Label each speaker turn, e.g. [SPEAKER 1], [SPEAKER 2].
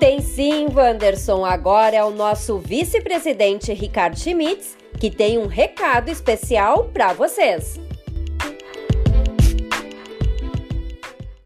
[SPEAKER 1] Tem sim, Wanderson. Agora é o nosso vice-presidente Ricardo Schmitz que tem um recado especial para vocês.